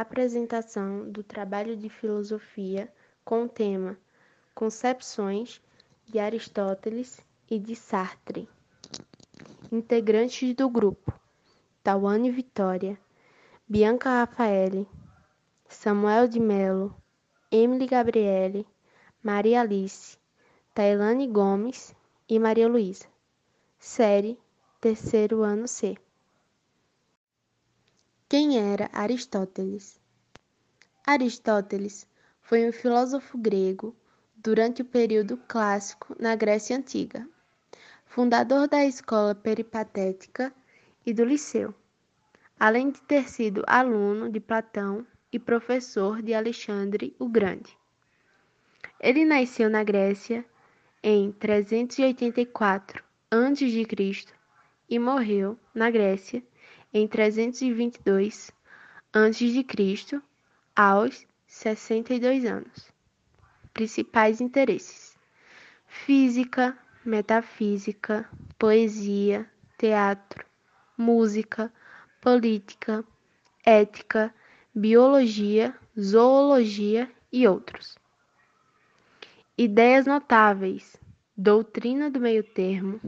apresentação do trabalho de filosofia com o tema Concepções de Aristóteles e de Sartre. Integrantes do grupo: Tawane Vitória, Bianca Rafaele, Samuel de Melo, Emily Gabriele, Maria Alice, Tailane Gomes e Maria Luísa. Série Terceiro Ano C. Quem era Aristóteles? Aristóteles foi um filósofo grego durante o período clássico na Grécia Antiga, fundador da escola peripatética e do Liceu, além de ter sido aluno de Platão e professor de Alexandre o Grande. Ele nasceu na Grécia em 384 a.C. e morreu na Grécia em 322 a.C. aos 62 anos principais interesses: física, metafísica, poesia, teatro, música, política, ética, biologia, zoologia e outros. Ideias notáveis: doutrina do meio-termo,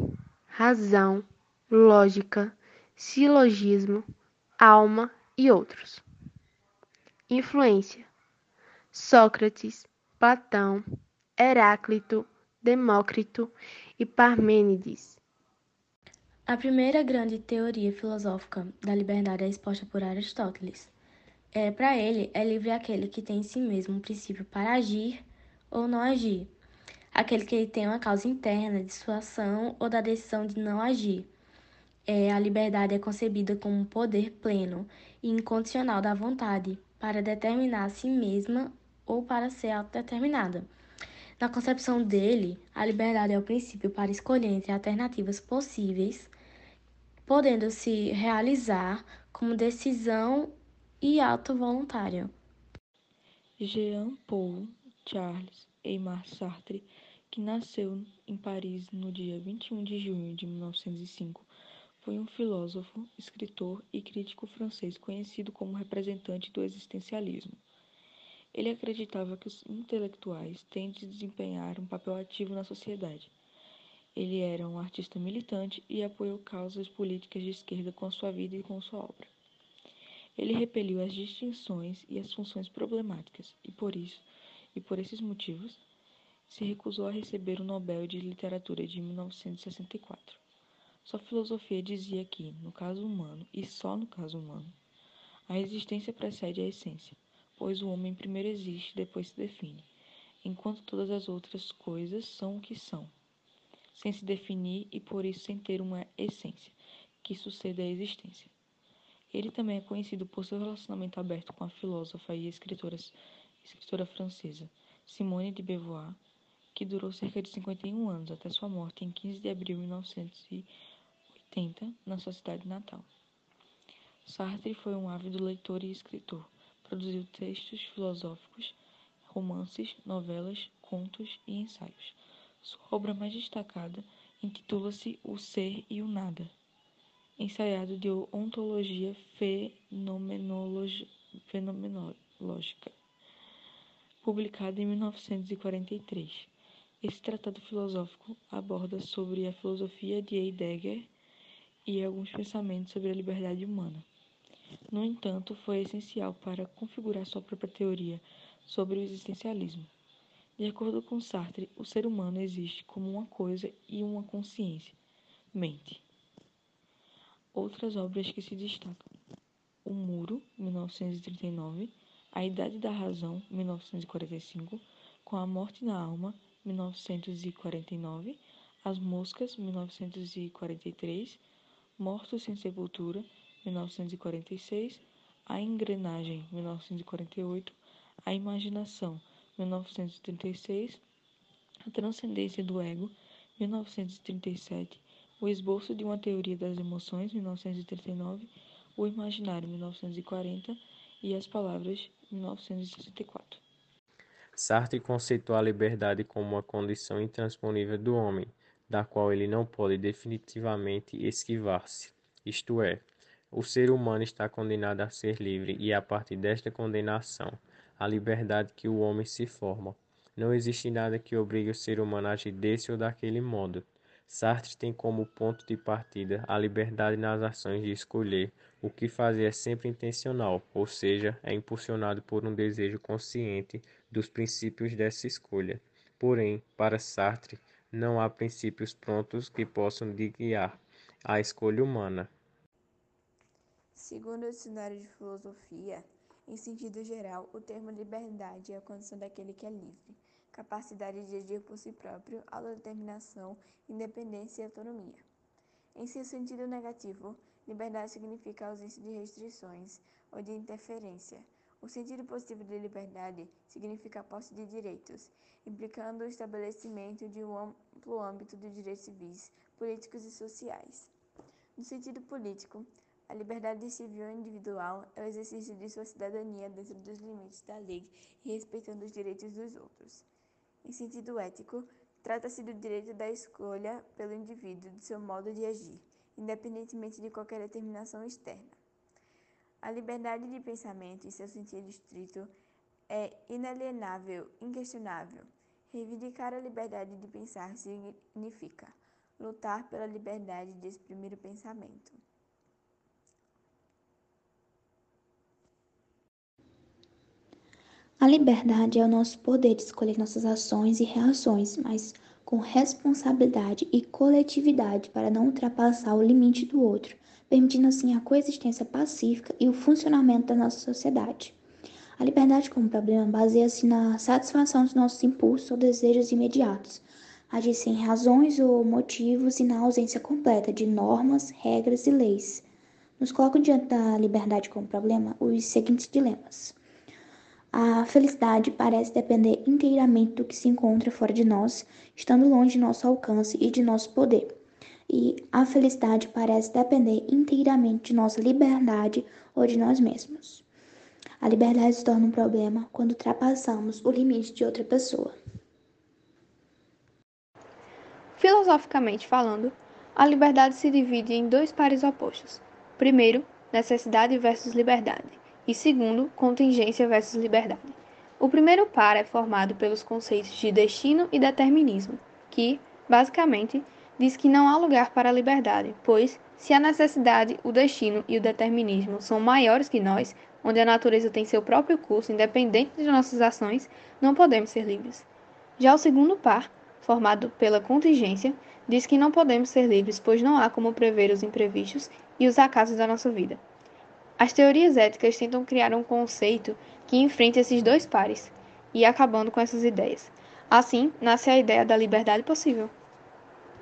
razão, lógica, silogismo, alma e outros. Influência: Sócrates, Platão, Heráclito, Demócrito e Parmênides. A primeira grande teoria filosófica da liberdade é exposta por Aristóteles. É, para ele, é livre aquele que tem em si mesmo um princípio para agir ou não agir, aquele que tem uma causa interna de sua ação ou da decisão de não agir. É, a liberdade é concebida como um poder pleno e incondicional da vontade para determinar a si mesma ou para ser autodeterminada. Na concepção dele, a liberdade é o princípio para escolher entre alternativas possíveis, podendo se realizar como decisão e ato voluntário. Jean-Paul Charles Aimar Sartre, que nasceu em Paris no dia 21 de junho de 1905, foi um filósofo, escritor e crítico francês conhecido como representante do existencialismo. Ele acreditava que os intelectuais têm de desempenhar um papel ativo na sociedade. Ele era um artista militante e apoiou causas políticas de esquerda com sua vida e com sua obra. Ele repeliu as distinções e as funções problemáticas e por isso, e por esses motivos, se recusou a receber o Nobel de Literatura de 1964. Sua filosofia dizia que, no caso humano e só no caso humano, a existência precede a essência pois o homem primeiro existe, depois se define, enquanto todas as outras coisas são o que são, sem se definir e por isso sem ter uma essência que suceda à existência. Ele também é conhecido por seu relacionamento aberto com a filósofa e escritora, escritora francesa Simone de Beauvoir, que durou cerca de 51 anos até sua morte em 15 de abril de 1980, na sua cidade natal. Sartre foi um ávido leitor e escritor Produziu textos filosóficos, romances, novelas, contos e ensaios. Sua obra mais destacada intitula-se O Ser e o Nada, ensaiado de ontologia fenomenológica, publicado em 1943. Esse tratado filosófico aborda sobre a filosofia de Heidegger e alguns pensamentos sobre a liberdade humana. No entanto, foi essencial para configurar sua própria teoria sobre o existencialismo. De acordo com Sartre, o ser humano existe como uma coisa e uma consciência, mente. Outras obras que se destacam: O Muro, 1939, A Idade da Razão, 1945, Com a Morte na Alma, 1949, As Moscas, 1943, Mortos sem Sepultura, 1946, A Engrenagem, 1948, A Imaginação, 1936, A Transcendência do Ego, 1937, O Esboço de uma Teoria das Emoções, 1939, O Imaginário, 1940 e As Palavras, 1964. Sartre conceitou a liberdade como uma condição intransponível do homem, da qual ele não pode definitivamente esquivar-se, isto é, O ser humano está condenado a ser livre e, a partir desta condenação, a liberdade que o homem se forma. Não existe nada que obrigue o ser humano a agir desse ou daquele modo. Sartre tem como ponto de partida a liberdade nas ações de escolher. O que fazer é sempre intencional, ou seja, é impulsionado por um desejo consciente dos princípios dessa escolha. Porém, para Sartre, não há princípios prontos que possam guiar a escolha humana. Segundo o dicionário de filosofia, em sentido geral, o termo liberdade é a condição daquele que é livre, capacidade de agir por si próprio, autodeterminação, independência e autonomia. Em seu sentido negativo, liberdade significa ausência de restrições ou de interferência. O sentido positivo de liberdade significa a posse de direitos, implicando o estabelecimento de um amplo âmbito de direitos civis, políticos e sociais. No sentido político, a liberdade civil individual é o exercício de sua cidadania dentro dos limites da lei e respeitando os direitos dos outros. Em sentido ético, trata-se do direito da escolha pelo indivíduo de seu modo de agir, independentemente de qualquer determinação externa. A liberdade de pensamento, em seu sentido estrito, é inalienável, inquestionável. Reivindicar a liberdade de pensar significa lutar pela liberdade de exprimir o pensamento. A liberdade é o nosso poder de escolher nossas ações e reações, mas com responsabilidade e coletividade para não ultrapassar o limite do outro, permitindo assim a coexistência pacífica e o funcionamento da nossa sociedade. A liberdade como problema baseia-se na satisfação dos nossos impulsos ou desejos imediatos, agir sem razões ou motivos e na ausência completa de normas, regras e leis. Nos colocam diante da liberdade como problema os seguintes dilemas. A felicidade parece depender inteiramente do que se encontra fora de nós, estando longe de nosso alcance e de nosso poder. E a felicidade parece depender inteiramente de nossa liberdade ou de nós mesmos. A liberdade se torna um problema quando ultrapassamos o limite de outra pessoa. Filosoficamente falando, a liberdade se divide em dois pares opostos. Primeiro, necessidade versus liberdade e segundo, contingência versus liberdade. O primeiro par é formado pelos conceitos de destino e determinismo, que, basicamente, diz que não há lugar para a liberdade, pois, se a necessidade, o destino e o determinismo são maiores que nós, onde a natureza tem seu próprio curso independente de nossas ações, não podemos ser livres. Já o segundo par, formado pela contingência, diz que não podemos ser livres, pois não há como prever os imprevistos e os acasos da nossa vida. As teorias éticas tentam criar um conceito que enfrente esses dois pares, e acabando com essas ideias. Assim, nasce a ideia da liberdade possível.